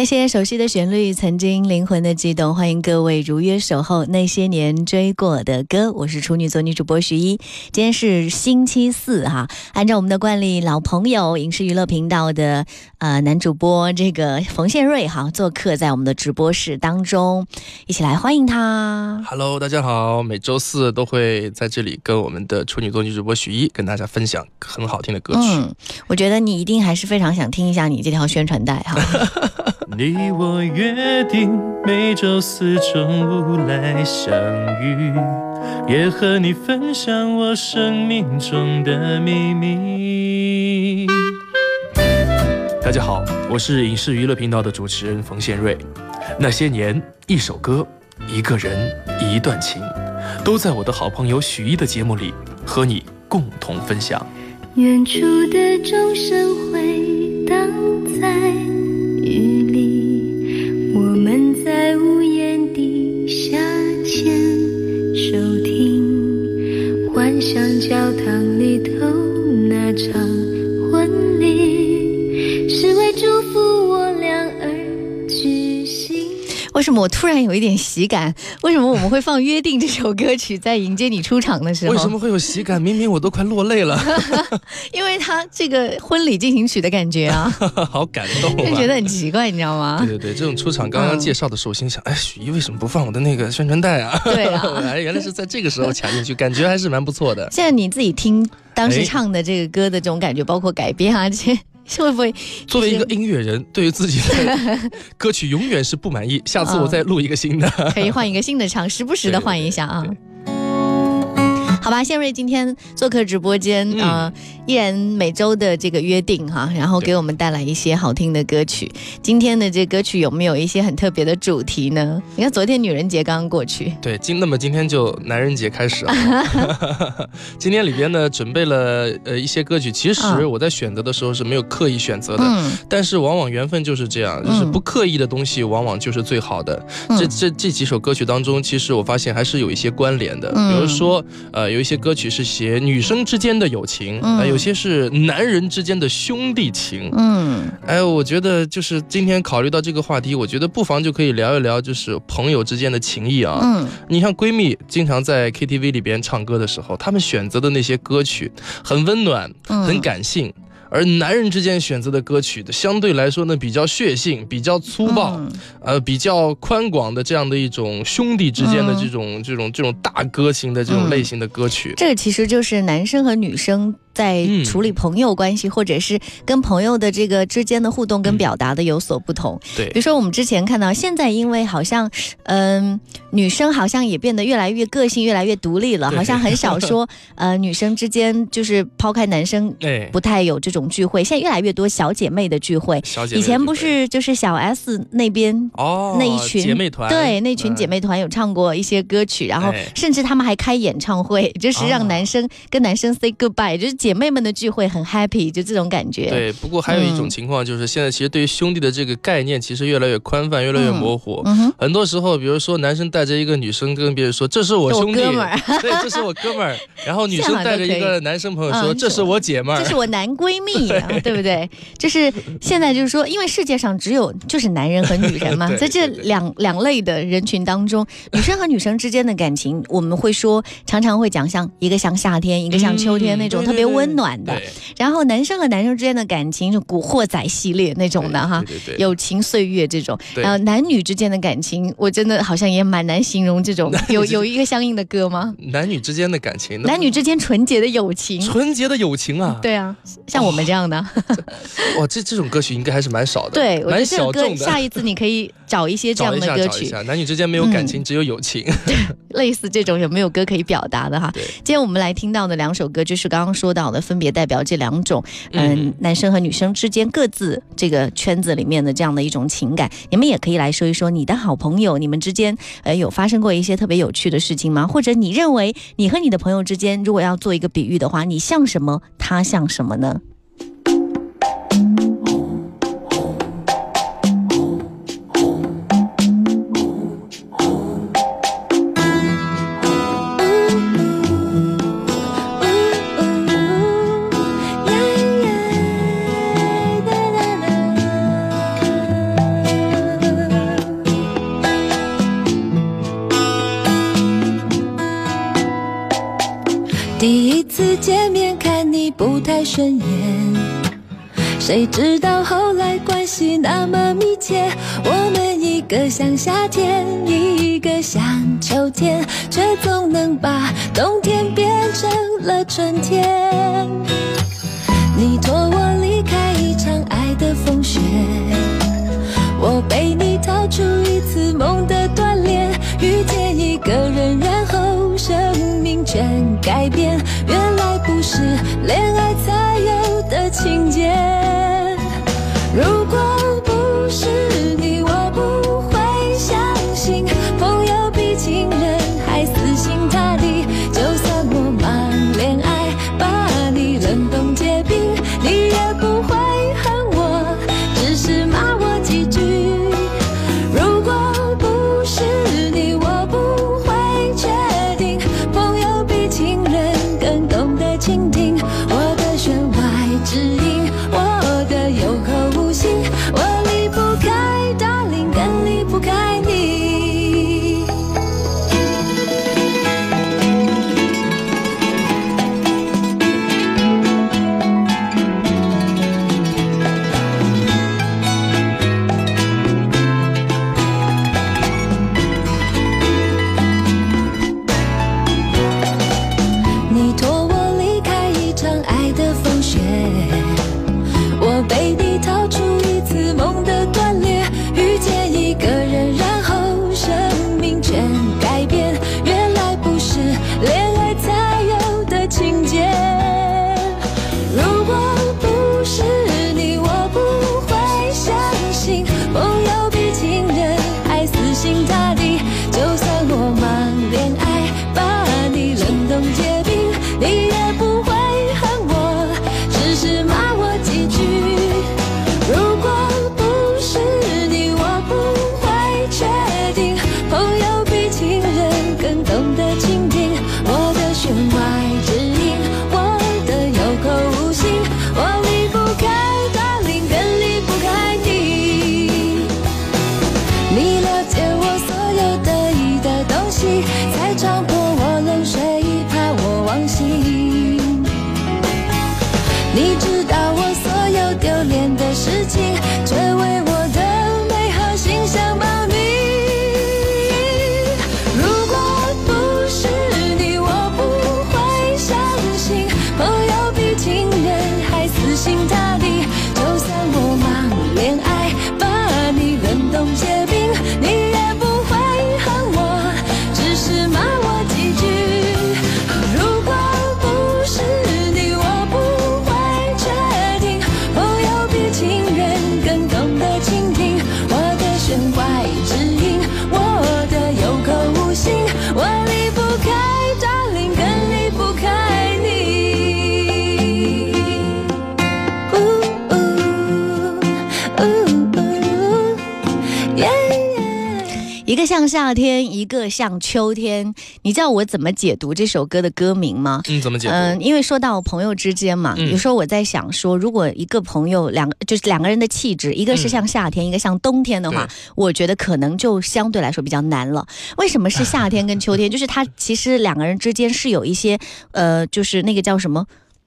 那些熟悉的旋律，曾经灵魂的悸动，欢迎各位如约守候那些年追过的歌。我是处女座女主播徐一，今天是星期四哈，按照我们的惯例，老朋友影视娱乐频道的呃男主播这个冯宪瑞哈做客在我们的直播室当中，一起来欢迎他。Hello，大家好，每周四都会在这里跟我们的处女座女主播徐一跟大家分享很好听的歌曲。嗯，我觉得你一定还是非常想听一下你这条宣传带哈。你我约定每周四中午来相遇，也和你分享我生命中的秘密。大家好，我是影视娱乐频道的主持人冯宪瑞。那些年，一首歌，一个人，一段情，都在我的好朋友许一的节目里和你共同分享。远处的钟声回荡在距离，我们在屋檐底下牵手听，幻想教堂什么我突然有一点喜感？为什么我们会放《约定》这首歌曲在迎接你出场的时候？为什么？会有喜感？明明我都快落泪了，因为他这个婚礼进行曲的感觉啊，好感动就啊！觉得很奇怪，你知道吗对？对对，这种出场刚刚介绍的时候，我心想，哎，许一为什么不放我的那个宣传带啊？对啊哎，原来是在这个时候卡进去，感觉还是蛮不错的。现在你自己听当时哎唱的这个歌的这种感觉，包括改编啊，这些会不会？作为一个音乐人，对于自己的 歌曲永远是不满意。下次我再录一个新的。可以换一个新的唱，时不时的换一下啊。好吧，谢瑞今天做客直播间，嗯呃，依然每周的这个约定哈，然后给我们带来一些好听的歌曲。今天的这歌曲有没有一些很特别的主题呢？你看昨天女人节刚刚过去，对，今那么今天就男人节开始了。今天里边呢准备了呃一些歌曲，其实嗯我在选择的时候是没有刻意选择的。嗯，但是往往缘分就是这样，就是嗯不刻意的东西往往就是最好的。嗯这这这几首歌曲当中，其实我发现还是有一些关联的。嗯比如说，呃，有一些歌曲是写女生之间的友情，嗯呃，有些是男人之间的兄弟情。嗯哎，我觉得就是今天考虑到这个话题，我觉得不妨就可以聊一聊，就是朋友之间的情谊啊。嗯你像闺蜜经常在 KTV 里边唱歌的时候，她们选择的那些歌曲很温暖，嗯很感性。而男人之间选择的歌曲的相对来说呢，比较血性，比较粗暴，嗯呃，比较宽广的这样的一种兄弟之间的嗯这种、这种这种大歌型的这种嗯类型的歌曲。这个其实就是男生和女生在嗯。处理朋友关系，或者是跟朋友的这个之间的互动跟表达的有所不同。对。比如，说我们之前看到，现在因为好像，嗯、女生好像也变得越来越个性，越来越独立了，好像很少说，呃，女生之间就是抛开男生。哎，不太有这种聚会，现在越来越多小姐妹的聚会。小姐妹以前不是就是小 S 那边哦那一群姐妹团，对，那群姐嗯妹团有唱过一些歌曲，然后哎。甚至他们还开演唱会，就是让哦男生跟男生 say goodbye，就是姐妹们的聚会很 happy，就这种感觉。对，不过还有一种嗯情况就是，现在其实对于兄弟的这个概念其实越来越宽泛，越来越模糊。嗯哼，很多时候，比如说男生带着一个女生跟别人说：“这是我兄弟，哥们儿 对，这是我哥们儿。”然后女生带着一个男生朋友说：“嗯这是我姐们儿。这是我男 闺蜜啊，对不对？就是现在就是说，因为世界上只有就是男人和女人嘛，在这两两类的人群当中，女生和女生之间的感情，我们会说常常会讲像一个像夏天，一个像秋天那种嗯特别温暖的。然后男生和男生之间的感情，是古惑仔系列那种的哈，友情岁月这种。对然后男女之间的感情，我真的好像也蛮难形容这种。有有一个相应的歌吗？男女之间的感情，男女之间纯洁的友情。纯洁的友情啊，对啊，像我们这样的，哇，这这种歌曲应该还是蛮少的，对我觉蛮得这首歌小众的。下一次你可以找一些这样的歌曲，男女之间没有感情，只有友情。类似这种有没有歌可以表达的哈？今天我们来听到的两首歌，就是刚刚说到的，分别代表这两种，嗯，嗯男生和女生之间各自这个圈子里面的这样的一种情感。你们也可以来说一说你的好朋友，你们之间呃有发生过一些特别有趣的事情吗？或者你认为你和你的朋友之间，如果要做一个比喻的话，你像什么，他像什么呢？谁知道后来关系那么密切。我们一个像夏天，一个像秋天，却总能把冬天变成了春天。你托我离开一场爱的风雪，我被你逃出一次梦的锻炼，遇见一个人，然后生命全改变。原来不是恋爱像夏天，一个像秋天。你知道我怎么解读这首歌的歌名吗？嗯，怎么解读？嗯，因为说到朋友之间嘛，嗯有时候我在想说，如果一个朋友两个就是两个人的气质，一个是像夏天，一个像冬天的话，我觉得可能就相对来说比较难了。为什么是夏天跟秋天？就是它其实两个人之间是有一些呃，就是那个叫什么？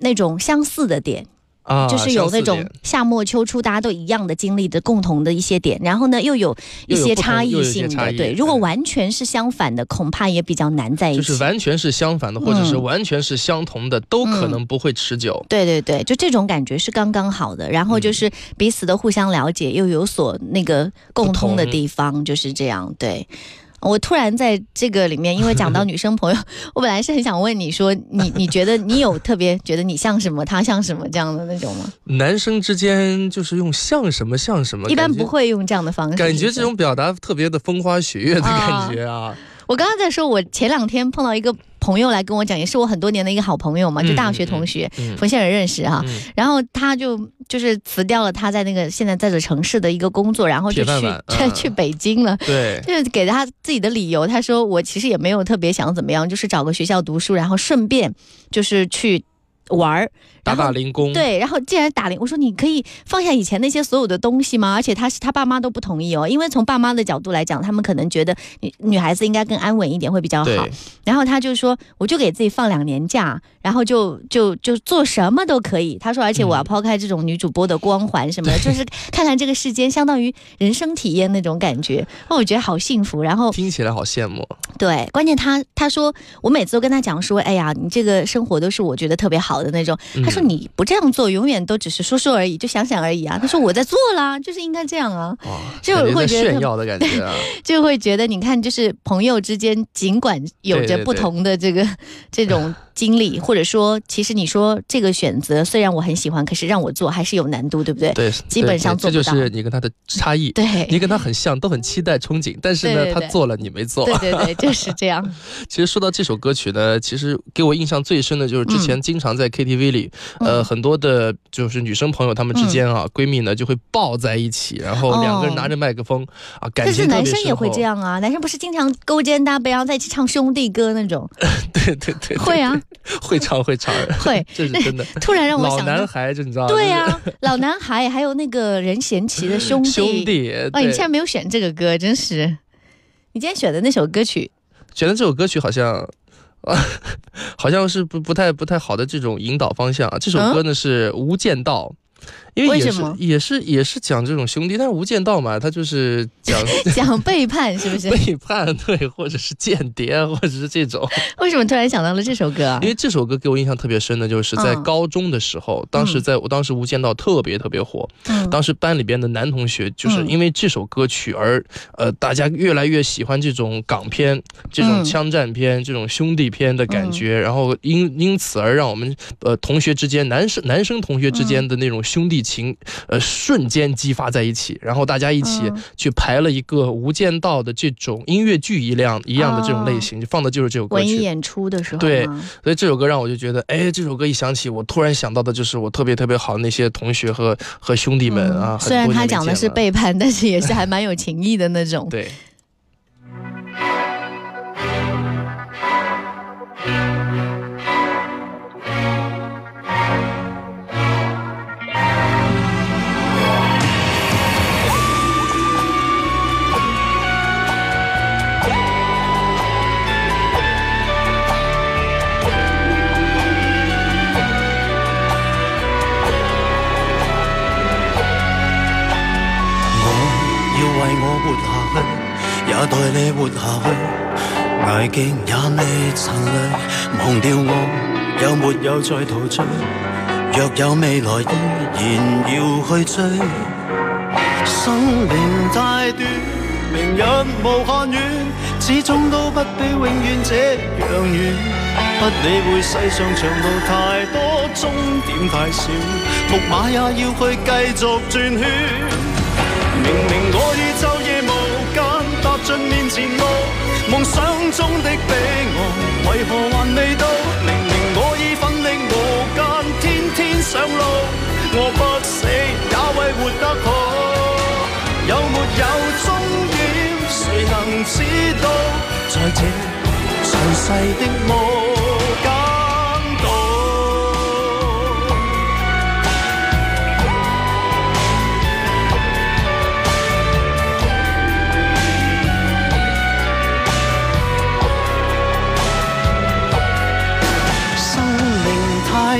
那种相似的点。啊，就是有那种夏末秋初大家都一样的经历的共同的一些点，然后呢又有一些差异性的，异对。如果完全是相反的，恐怕也比较难在一起就。是完全是相反的，或者是嗯完全是相同的，都可能不会持久。对对对，就这种感觉是刚刚好的，然后嗯就是彼此的互相了解，又有所那个共通的地方，就是这样。对，我突然在这个里面，因为讲到女生朋友，我本来是很想问你说，你你觉得你有特别觉得你像什么，他像什么这样的那种吗？男生之间就是用像什么像什么，一般不。会用这样的方式。感觉这种表达特别的风花雪月的感觉啊，我刚刚在说，我前两天碰到一个朋友来跟我讲，也是我很多年的一个好朋友嘛，就大学同学，嗯冯先生认识哈。嗯然后他就就是辞掉了他在那个现在在这城市的一个工作，然后就去去嗯去北京了。对，就是给他自己的理由，他说我其实也没有特别想怎么样，就是找个学校读书，然后顺便就是去玩儿，打打零工，对，然后竟然打零，我说你可以放下以前那些所有的东西吗？而且他是他爸妈都不同意哦，因为从爸妈的角度来讲，他们可能觉得女女孩子应该更安稳一点会比较好。然后他就说，我就给自己放两年假，然后就就就做什么都可以。他说，而且我要嗯抛开这种女主播的光环什么的，就是看看这个世间，相当于人生体验那种感觉。哦，我觉得好幸福。然后听起来好羡慕。对，关键他他说，我每次都跟他讲说，哎呀，你这个生活都是我觉得特别好的那种。他说嗯你不这样做，永远都只是说说而已，就想想而已啊。他说我在做啦，就是应该这样啊，就会觉得炫耀的感觉啊，就会觉得你看，就是朋友之间，尽管有着对对对不同的这个这种经历，或者说，其实你说这个选择虽然我很喜欢，可是让我做还是有难度，对不对？对，基本上做不到这就是你跟他的差异。对你跟他很像，都很期待、憧憬，但是呢，对对对他做了，你没做。对对对，就是这样。其实说到这首歌曲呢，其实给我印象最深的就是之前经常在 KTV 里，呃，嗯很多的就是女生朋友她们之间啊，闺蜜呢就会抱在一起，然后两个人拿着麦克风啊，感但是情特别男生也会这。样啊，男生不是经常勾肩搭背，然后在一起唱兄弟歌那种？对 对对，对会啊，会 唱会唱，会。这 是真的。突然让我想老，男孩，就你知道，对呀、老男孩还有那个任贤齐的兄弟。兄弟。哦，你对竟然没有选这个歌，真是。你今天选的那首歌曲，选的这首歌曲好像。啊，好像是不不太不太好的这种引导方向啊。这首歌呢是《无间道》，因为也是也是也是讲这种兄弟，但是《无间道》嘛，它就是讲 讲背叛是不是？背叛，对，或者是间谍，或者是这种。为什么突然想到了这首歌啊？因？为这首歌给我印象特别深的，就是在嗯。高中的时候，当时在我当时《无间道》特别特别火，嗯。当时班里边的男同学就是嗯。因为这首歌曲而呃，大家越来越喜欢这种港片、这种嗯。枪战片、这种兄弟片的感觉，然后因因此而让我们呃同学之间男生男生同学之间的那种兄弟情呃瞬间激发在一起，然后大家一起嗯去排了一个《无间道》的这种音乐剧一样一样的这种类型，就放的就是这首歌曲。文艺演出的时候吗，对所以这首歌让我就觉得，哎，这首歌一响起，我突然想到的就是我特别特别好的那些同学和和兄弟们啊。嗯虽然他讲的是背叛，但是也是还蛮有情义的那种。对。危境也未曾累，忘掉我有没有再陶醉？若有未来，依然要去追。生命太短，明日无限远，始终都不比永远这样远。不理会世上长路太多，终点太少，木马也要去继续转圈。明明我已昼夜无间尽面前路，夢想中的彼岸为何还未到？明明我已奋力无间，天天上路，我不死也为活得好。有没有终点，谁能知道？在这尘世的梦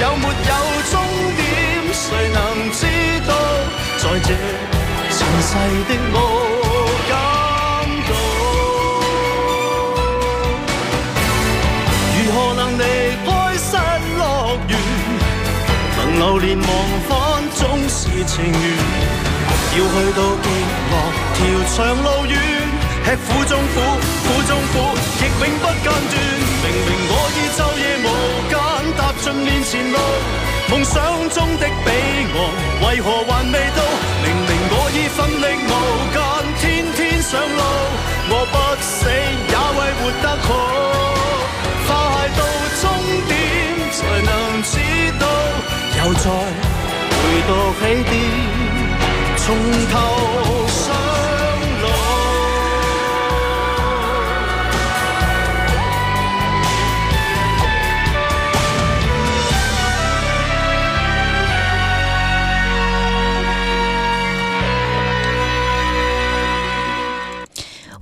有没有終點？誰能知道？在這塵世的無間道，如何能離開失樂園？能流連忘返總是情緣。要去到極樂條長路遠，吃苦中苦，苦中苦，亦永不間斷。明明我已昼夜尽面前路，梦想中的彼岸为何还未到？明明我已奋力无间，天天上路，我不死也为活得好。快到终点才能知道，又再回到起点，从头上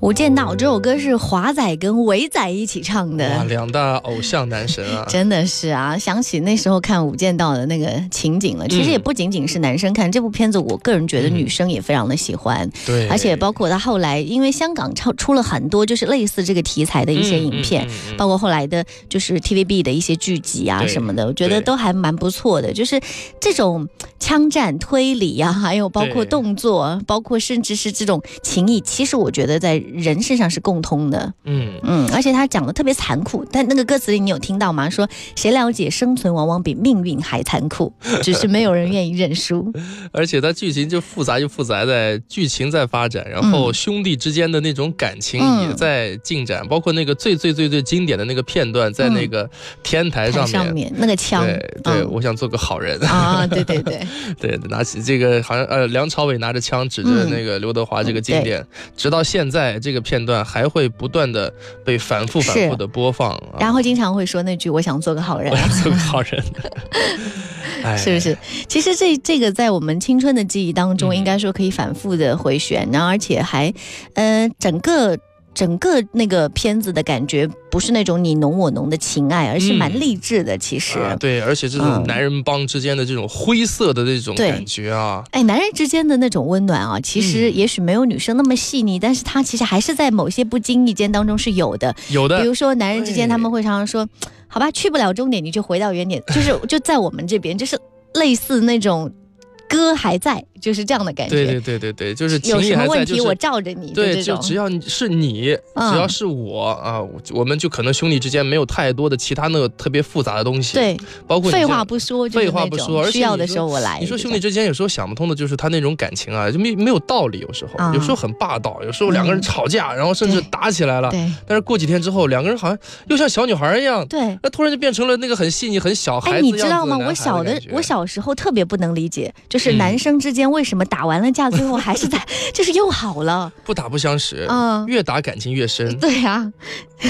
无间道》这首歌是华仔跟伟仔一起唱哇，的。两大偶像男神啊！真的是啊，想起那时候看《无间道》的那个情景了。其实也不仅仅是男生看、这部片子，我个人觉得女生也非常的喜欢。对，而且包括他后来，因为香港出出了很多就是类似这个题材的一些影片，包括后来的就是 TVB 的一些剧集啊什么的，我觉得都还蛮不错的。就是这种枪战推理啊，还有包括动作，包括甚至是这种情谊，其实我觉得在人身上是共通的。嗯，嗯，而且他讲的特别残酷，但那个歌词里你有听到吗？说谁了解生存往往比命运还残酷，只是没有人愿意认输。而且他剧情就复杂就复杂在剧情在发展，然后兄弟之间的那种感情嗯也在进展，包括那个最最最最经典的那个片段，在那个天台上面。台上面那个枪，对对，嗯我想做个好人。啊，对对对，对，拿起这个好像呃，梁朝伟拿着枪指着嗯那个刘德华这个经典，直到现在这个片段还会不断的被反复反复的播放。啊然后经常会说那句“我想做个好人 我”，想做个好人，哎是不是？其实这这个在我们青春的记忆当中，嗯应该说可以反复的回旋，然后而且还，呃，整个。整个那个片子的感觉不是那种你侬我侬的情爱，而是蛮嗯励志的。其实，啊，对，而且这种嗯。男人帮之间的这种灰色的这种感觉啊，哎，男人之间的那种温暖啊，其实嗯。也许没有女生那么细腻，但是它其实还是在某些不经意间当中是有的。有的。比如说，男人之间他们会常常说：“好吧，去不了终点，你就回到原点。”就是就在我们这边，就是类似那种歌还在，就是这样的感觉。对对对对对，就是情有什么谊还在，问题我就是。罩着你对，就只要是你，嗯只要是我啊，我我们就可能兄弟之间没有太多的其他那个特别复杂的东西。，对，包括你废话不说，废话不说而且需要的时候我来。你说兄弟之间有时候想不通的就是他那种感情啊，就没没有道理，有时候、啊有时候很霸道，有时候两个人嗯吵架，然后甚至打起来了。对但是过几天之后，两个人好像又像小女孩一样，对。那突然就变成了那个很细腻、很小孩哎，子样子你知道吗？我小的我小时候特别不能理解，就是嗯男生之间为什么打完了架，最后还是在，就是又好了。不打不相识，嗯越打感情越深。对呀、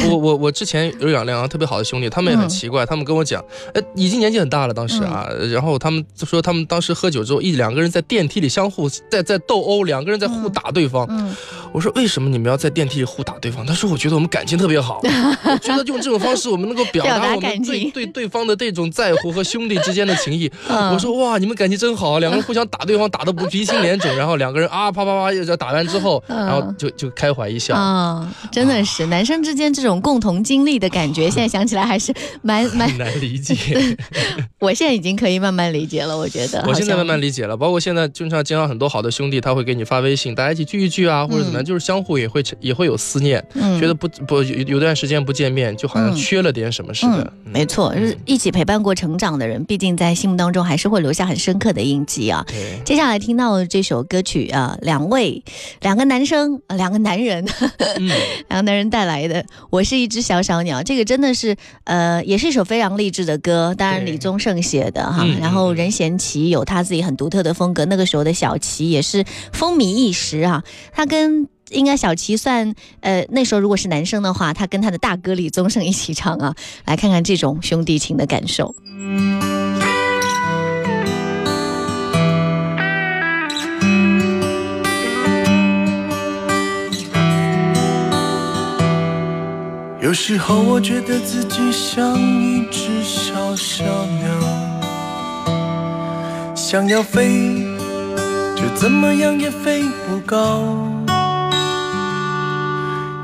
我我我之前有两两个特别好的兄弟，他们也很嗯奇怪，他们跟我讲，呃，已经年纪很大了，当时啊，然后他们就说他们当时喝酒之后，一两个人在电梯里相互在在斗殴，两个人在互打对方。嗯，我说为什么你们要在电梯里互打对方？他说我觉得我们感情特别好，我觉得用这种方式我们能够表 表达达我们感情对对对方的这种在乎和兄弟之间的情谊。嗯我说哇，你们感情真好啊，两个人互相打对方，打得不鼻青脸肿，然后两个人啊啪啪啪，又打完之后，嗯然后就就开怀一笑。啊、真的是男生之间这种共同经历的感觉，现在想起来还是蛮蛮，难理解，我现在已经可以慢慢理解了。我觉得，我现在慢慢理，理解了。包括现在，经常经常很多好的兄弟，他会给你发微信，大家一起聚一聚啊，或者怎么能就是相互也会也会有思念，嗯觉得不不有有段时间不见面，就好像嗯缺了点什么似的。嗯没错，就是一起陪伴过成长的人，毕竟在心目当中还是会留下很深刻的印记啊。接下来听到的这首歌曲啊，两位两个男生，呃两个男人，嗯，两个男人带来的《我是一只小小鸟》，这个真的是呃，也是一首非常励志的歌。当然，李宗盛写的哈，嗯然后嗯任贤齐有他自己很独特的风格。那个时候的小齐也是风靡一时啊，他跟。应该小齐算，呃，那时候如果是男生的话，他跟他的大哥李宗盛一起唱啊，来看看这种兄弟情的感受。有时候我觉得自己像一只小小鸟，想要飞，却怎么样也飞不高。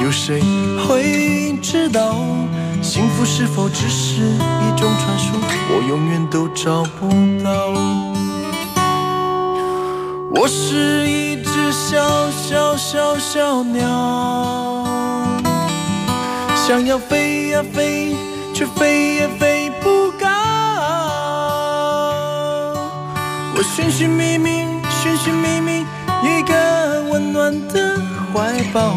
有谁会知道？幸福是否只是一种传说？我永远都找不到。我是一只小小小小鸟，想要飞呀飞，却飞也飞不高。我寻寻觅觅，寻寻觅觅一个温暖的怀抱，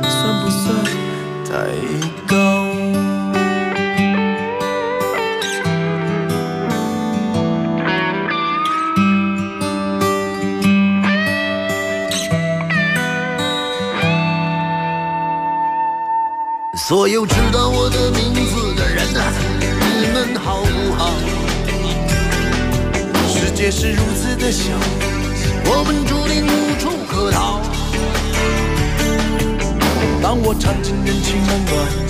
太高？所有知道我的名字的人啊，你们好不好？世界是如此的小，我们注定无处可逃。我尝尽人情冷暖，